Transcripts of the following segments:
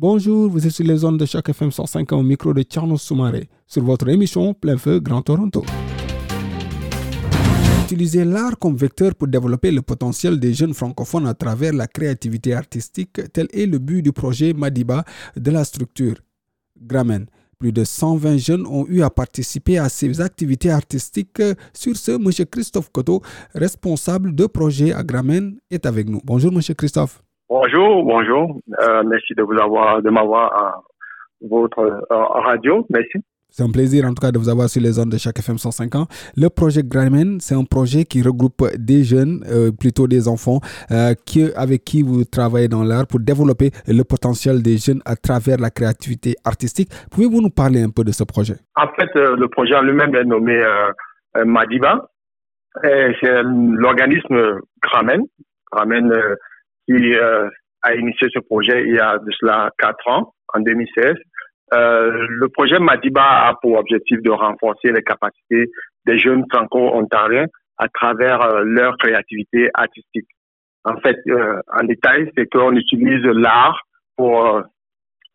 Bonjour, vous êtes sur les zones de Choc FM 105 au micro de Tierno Soumaré sur votre émission Plein Feu Grand Toronto. Utiliser l'art comme vecteur pour développer le potentiel des jeunes francophones à travers la créativité artistique, tel est le but du projet Madiba de la structure Gramen. Plus de 120 jeunes ont eu à participer à ces activités artistiques. Sur ce, M. Christophe Coteau, responsable de projet à Gramen, est avec nous. Bonjour, M. Christophe. Bonjour, bonjour. Euh, merci de vous avoir, de m'avoir à votre euh, radio. Merci. C'est un plaisir en tout cas de vous avoir sur les zones de chaque FM 105 ans. Le projet Gramen, c'est un projet qui regroupe des jeunes, euh, plutôt des enfants, qui, avec qui vous travaillez dans l'art pour développer le potentiel des jeunes à travers la créativité artistique. Pouvez-vous nous parler un peu de ce projet? En fait, le projet en lui-même est nommé Madiba. C'est l'organisme Gramen. Gramen qui euh, a initié ce projet il y a de cela quatre ans, en 2016. Euh, le projet Madiba a pour objectif de renforcer les capacités des jeunes franco-ontariens à travers euh, leur créativité artistique. En fait, euh, en détail, c'est qu'on utilise l'art pour euh,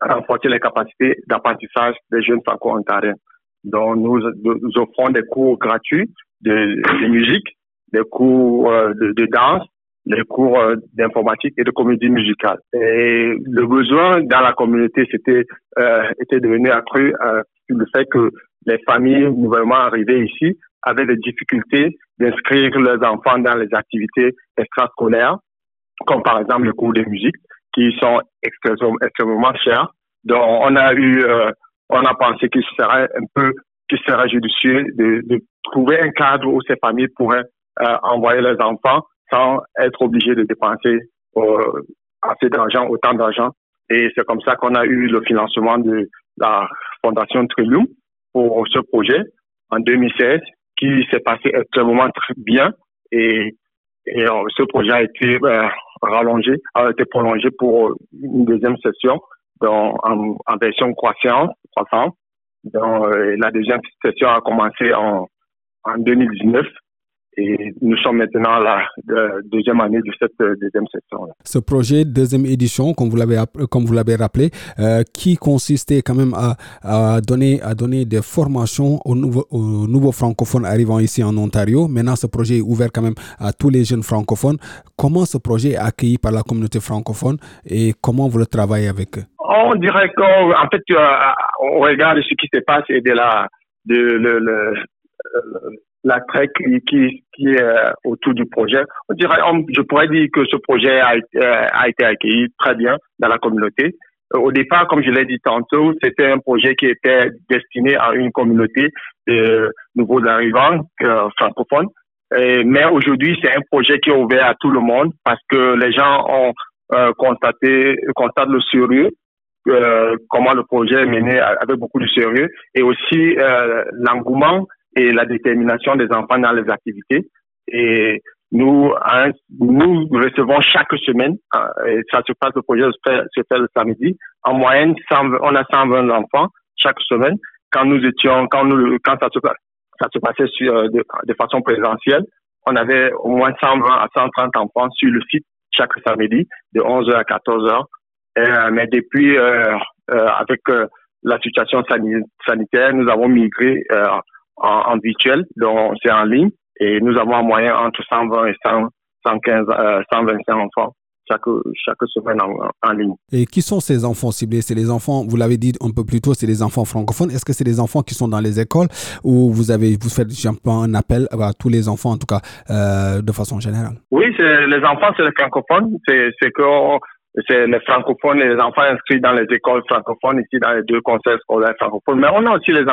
renforcer les capacités d'apprentissage des jeunes franco-ontariens. Donc, nous, nous, offrons des cours gratuits de, musique, des cours de, de danse, les cours euh, d'informatique et de comédie musicale. Et le besoin dans la communauté c'était euh, était devenu accru euh, le fait que les familles nouvellement arrivées ici avaient des difficultés d'inscrire leurs enfants dans les activités extrascolaires, comme par exemple les cours de musique, qui sont extrêmement, extrêmement chers. Donc on a eu, euh, on a pensé qu'il serait un peu, qu'il serait judicieux de, de, trouver un cadre où ces familles pourraient euh, envoyer leurs enfants être obligé de dépenser euh, assez d'argent, autant d'argent. Et c'est comme ça qu'on a eu le financement de la Fondation Trillium pour ce projet en 2016 qui s'est passé extrêmement bien et, euh, ce projet a été euh, rallongé, a été prolongé pour une deuxième session dans, en, en version croissance, croissance. Donc, la deuxième session a commencé en, en 2019 et nous sommes maintenant à la deuxième année de cette euh, deuxième session. -là. Ce projet, deuxième édition, comme vous l'avez comme vous l'avez rappelé, euh, qui consistait quand même à, à, donner à donner des formations aux nouveaux, aux nouveaux francophones arrivant ici en Ontario. Maintenant, ce projet est ouvert quand même à tous les jeunes francophones. Comment ce projet est accueilli par la communauté francophone et comment vous le travaillez avec eux? On dirait qu'en fait, euh, on regarde ce qui se passe et de la de le, le l'attrait qui, qui, qui est euh, autour du projet. On dirait, je pourrais dire que ce projet a, euh, a été accueilli très bien dans la communauté. Euh, au départ, comme je l'ai dit tantôt, c'était un projet qui était destiné à une communauté de nouveaux arrivants euh, francophones. Mais aujourd'hui, c'est un projet qui est ouvert à tout le monde parce que les gens ont constaté, constatent le sérieux, comment le projet est mené avec beaucoup de sérieux et aussi l'engouement et la détermination des enfants dans les activités. Et nous, nous recevons chaque semaine, euh, et ça se passe, le projet se fait, se fait le samedi, en moyenne, 120, on a 120 enfants chaque semaine. Quand nous étions, quand nous, quand ça se, passait sur, euh, de, façon présentielle, on avait au moins 120 à 130 enfants sur le site chaque samedi, de 11h à 14h. Euh, mais depuis, avec la situation sanitaire, nous avons migré en, en virtuel, donc c'est en ligne. Et nous avons en moyenne entre 120 et 100, 115, euh, 125 enfants chaque, chaque semaine en, en, ligne. Et qui sont ces enfants ciblés? C'est les enfants, vous l'avez dit un peu plus tôt, c'est les enfants francophones. Est-ce que c'est les enfants qui sont dans les écoles ou vous avez vous faites un appel à tous les enfants, en tout cas, euh, de façon générale? Oui, c'est les enfants, c'est les francophones. C'est que c'est les francophones et les enfants inscrits dans les écoles francophones ici dans les deux conseils scolaires francophones. Mais on a aussi les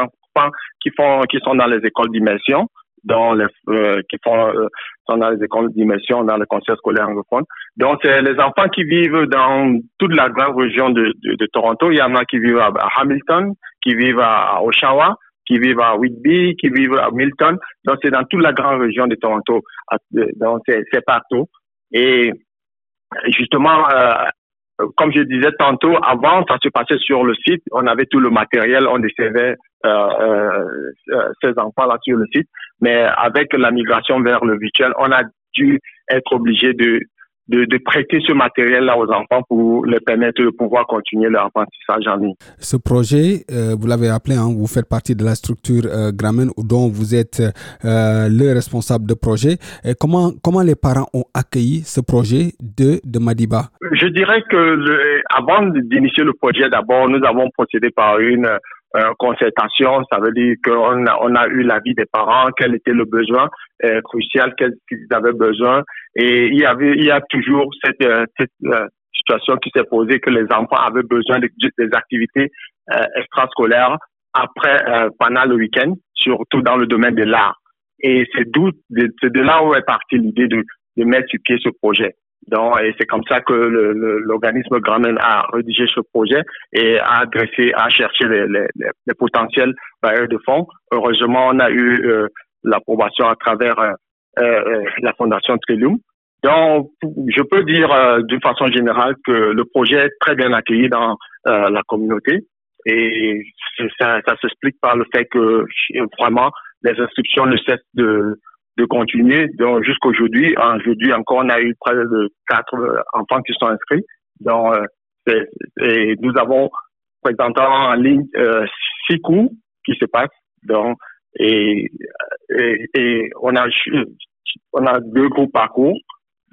qui font, qui sont dans les écoles d'immersion dans les, euh, qui font euh, sont dans les écoles d'immersion, dans le conseil scolaire anglophone. Donc, c'est les enfants qui vivent dans toute la grande région de, de, Toronto. Il y en a qui vivent à, Hamilton, qui vivent à, Oshawa, qui vivent à Whitby, qui vivent à Milton. Donc, c'est dans toute la grande région de Toronto. Donc, c'est partout. Et justement, euh, comme je disais tantôt, avant, ça se passait sur le site. On avait tout le matériel, on décevait euh, euh, euh, ces enfants-là sur le site. Mais avec la migration vers le virtuel, on a dû être obligé de de, de, prêter ce matériel-là aux enfants pour leur permettre de pouvoir continuer leur apprentissage en ligne. Ce projet, euh, vous l'avez appelé, hein, vous faites partie de la structure euh, Gramen dont vous êtes euh, le responsable de projet. Et comment, comment les parents ont accueilli ce projet de, de Madiba? Je dirais que le, avant d'initier le projet, d'abord, nous avons procédé par une euh, concertation, ça veut dire qu'on a, on a eu l'avis des parents, quel était le besoin euh, crucial qu'ils avaient besoin. Et il y avait, il y a toujours cette, euh, cette euh, situation qui s'est posée que les enfants avaient besoin de, des activités extrascolaires après, pendant le week-end, surtout dans le domaine de l'art. Et c'est d'où, c'est de là où est partie l'idée de, de mettre sur pied ce projet. Donc, et c'est comme ça que l'organisme Gramen a rédigé ce projet et a adressé, a cherché les, les, les potentiels bailleurs de fonds. Heureusement, on a eu euh, l'approbation à travers euh, euh, la Fondation Trillium. Donc, je peux dire d'une façon générale que le projet est très bien accueilli dans la communauté et ça, ça s'explique par le fait que vraiment les inscriptions ne cessent de de continuer. Donc jusqu'aujourd'hui, aujourd'hui encore, on a eu près de quatre euh, enfants qui sont inscrits. Donc euh, et nous avons présenté en ligne euh, six cours qui se passent. Donc et, et, on a on a deux groupes par cours,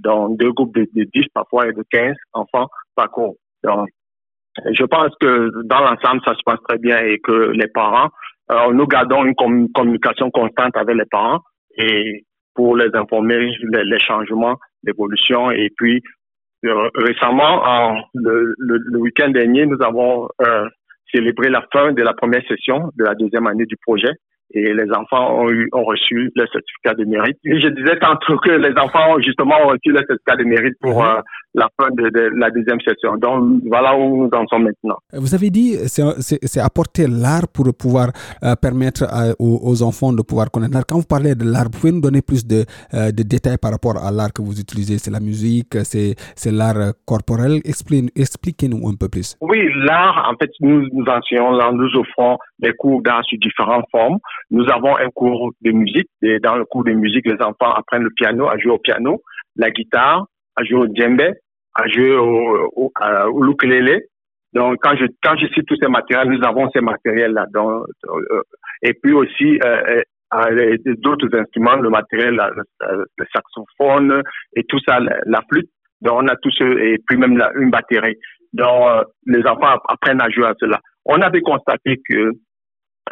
donc deux groupes de, de 10 parfois et de 15 enfants par cours. Donc je pense que dans l'ensemble, ça se passe très bien et que les parents, nous gardons une communication constante avec les parents et pour les informer les, changements, l'évolution. Et puis, euh, récemment, en, le, le, week-end dernier, nous avons euh, célébré la fin de la première session de la deuxième année du projet et les enfants ont, eu, ont reçu le certificat de mérite. Et je disais tantôt que les enfants ont justement reçu le certificat de mérite pour mhm. euh, la fin de, la deuxième session. Donc voilà où nous en sommes maintenant. Vous avez dit c'est apporter l'art pour pouvoir euh, permettre aux, enfants de pouvoir connaître l'art. Quand vous parlez de l'art, pouvez nous donner plus de, euh, de détails par rapport à l'art que vous utilisez? C'est la musique, c'est l'art corporel. Expliquez-nous un peu plus. Oui, l'art, en fait, nous, nous enseignons, nous offrons des cours d'art sous différentes formes. Nous avons un cours de musique. Et dans le cours de musique, les enfants apprennent le piano, à jouer au piano, la guitare, à jouer au djembe, à jouer au, au, au ukulélé. Donc, quand je, quand je cite tous ces matériels, nous avons ces matériels-là. Euh, et puis aussi, euh, euh d'autres instruments, le matériel, le, saxophone et tout ça, la, flûte. Donc, on a tout ce, et puis même une batterie. Donc, euh, les enfants apprennent à jouer à cela. On avait constaté que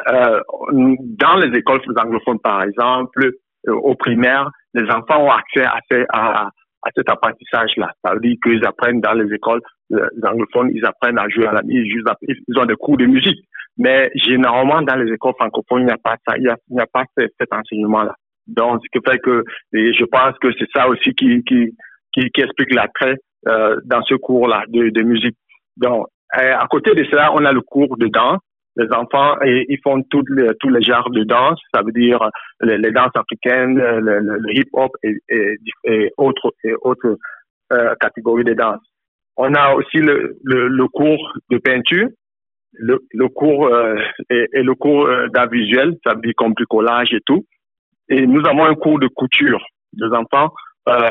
euh, dans les écoles anglophones, par exemple, euh, au primaire, les enfants ont accès à, à, à cet apprentissage-là. Ça veut dire qu'ils apprennent dans les écoles euh, anglophones, ils apprennent à jouer à la musique, ils ont des cours de musique. Mais généralement, dans les écoles francophones, il n'y a pas ça, il n'y a, pas cet enseignement-là. Donc, ce qui fait que et je pense que c'est ça aussi qui, qui, qui, explique l'attrait euh, dans ce cours-là de, de musique. Donc, à côté de cela, on a le cours de danse les enfants, et, ils font tous les, tous les genres de danse, ça veut dire les, danses africaines, le, hip-hop et, et, autres, et autres euh, catégories de danse. On a aussi le, le, cours de peinture, le, le cours euh, et, le cours euh, d'art visuel, ça veut dire comme bricolage et tout. Et nous avons un cours de couture. Les enfants, euh,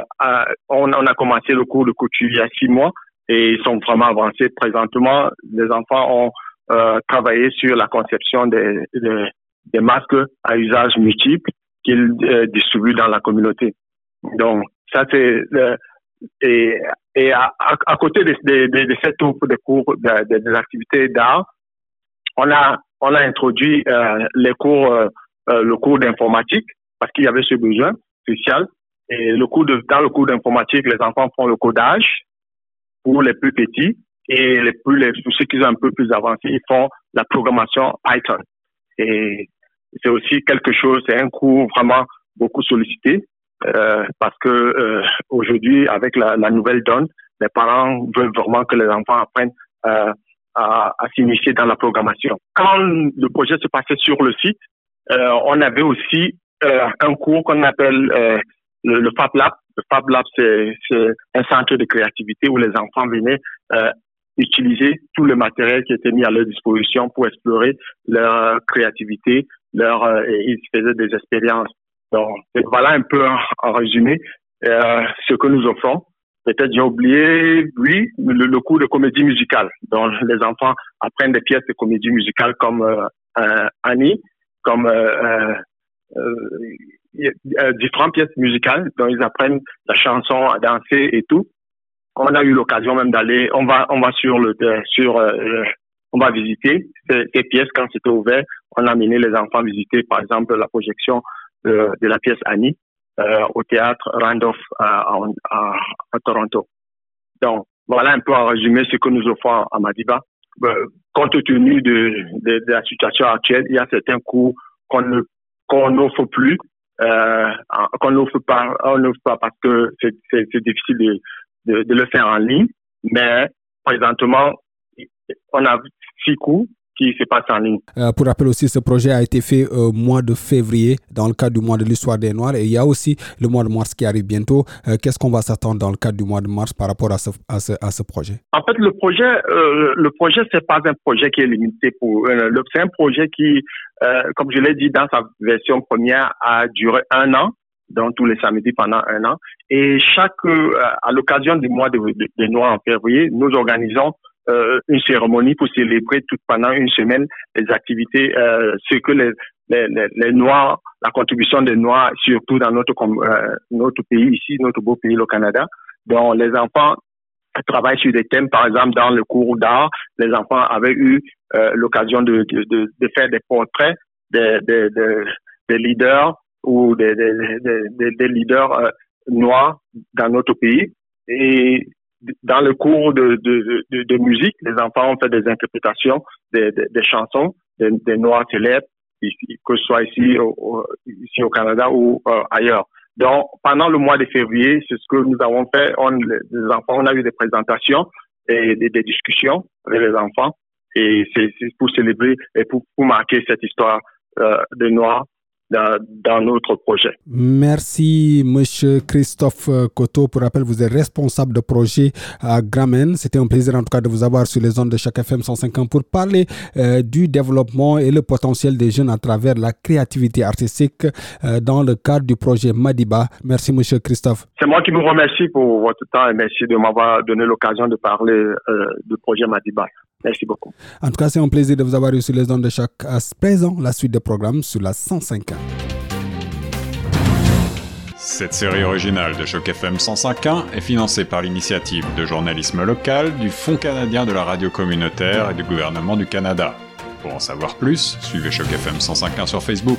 on, on a commencé le cours de couture il y a six mois et ils sont vraiment avancés. Présentement, les enfants ont euh, travailler sur la conception des, des, masques à usage multiple qu'ils euh, distribuent dans la communauté. Donc, ça, c'est... et et à, à, côté de, de, de, cette de cours, des activités d'art, on a, on a introduit euh, les cours, euh, le cours d'informatique parce qu'il y avait ce besoin spécial. Et le cours de, dans le cours d'informatique, les enfants font le codage pour les plus petits et les plus, les, ceux qui sont un peu plus avancés, ils font la programmation Python. Et c'est aussi quelque chose, c'est un cours vraiment beaucoup sollicité euh, parce que euh, aujourd'hui, avec la, la, nouvelle donne, les parents veulent vraiment que les enfants apprennent euh, à, à s'initier dans la programmation. Quand le projet se passait sur le site, euh, on avait aussi euh, un cours qu'on appelle le, le, Fab Lab. Le Fab Lab, c'est un centre de créativité où les enfants venaient utiliser tout le matériel qui était mis à leur disposition pour explorer leur créativité, leur, et ils faisaient des expériences. Donc, voilà un peu en, résumé euh, ce que nous offrons. Peut-être j'ai oublié, oui, le, cours de comédie musicale. dont les enfants apprennent des pièces de comédie musicale comme euh, Annie, comme euh, différentes pièces musicales dont ils apprennent la chanson, à danser et tout. On a eu l'occasion même d'aller, on va, on va sur le, sur, on va visiter ces, ces pièces quand c'était ouvert. On a amené les enfants visiter, par exemple, la projection de, la pièce Annie euh, au théâtre Randolph à, à, Toronto. Donc, voilà un peu en résumé ce que nous offrons à Madiba. Euh, compte tenu de, de, de, la situation actuelle, il y a certains cours qu'on ne qu'on n'offre plus, euh, qu'on n'offre pas, on n'offre pas parce que c'est difficile de, de, de, le faire en ligne. Mais présentement, on a six cours qui se passe en ligne. Euh, pour rappel aussi, ce projet a été fait au mois de février dans le cadre du mois de l'histoire des Noirs et il y a aussi le mois de mars qui arrive bientôt. Euh, qu'est-ce qu'on va s'attendre dans le cadre du mois de mars par rapport à ce, à ce, à ce projet? En fait, le projet, euh, le projet, c'est pas un projet qui est limité pour. c'est un projet qui, comme je l'ai dit dans sa version première, a duré un an donc tous les samedis pendant un an. Et chaque, à l'occasion du mois des de, Noirs en février, nous organisons euh, une cérémonie pour célébrer tout pendant une semaine les activités, euh, ce que les, les, les, Noirs, la contribution des Noirs, surtout dans notre, euh, notre pays ici, notre beau pays, le Canada, dont les enfants travaillent sur des thèmes, par exemple, dans le cours d'art, les enfants avaient eu euh, l'occasion de, de, de, faire des portraits des, des, des, leaders ou des, des, des leaders euh, noirs dans notre pays. Et dans le cours de, de, de, de, musique, les enfants ont fait des interprétations des, des, chansons des, des, Noirs célèbres, que ce soit ici au, ici au Canada ou euh, ailleurs. Donc, pendant le mois de février, c'est ce que nous avons fait. On, les enfants, on a eu des présentations et des, des discussions avec les enfants. Et c'est pour célébrer et pour, pour marquer cette histoire euh, des Noirs dans, notre projet. Merci, Monsieur Christophe Coteau. Pour rappel, vous êtes responsable de projet à Gramen. C'était un plaisir en tout cas de vous avoir sur les ondes de chaque FM 150 pour parler euh, du développement et le potentiel des jeunes à travers la créativité artistique euh, dans le cadre du projet Madiba. Merci, Monsieur Christophe. C'est moi qui vous remercie pour votre temps et merci de m'avoir donné l'occasion de parler euh, du projet Madiba. Merci beaucoup. En tout cas, c'est un plaisir de vous avoir eu sur les ondes de chaque à présent. La suite des programmes sur la 105.1. Cette série originale de Choc FM 105.1 est financée par l'initiative de journalisme local du Fonds canadien de la radio communautaire et du gouvernement du Canada. Pour en savoir plus, suivez Choc FM 105.1 sur Facebook.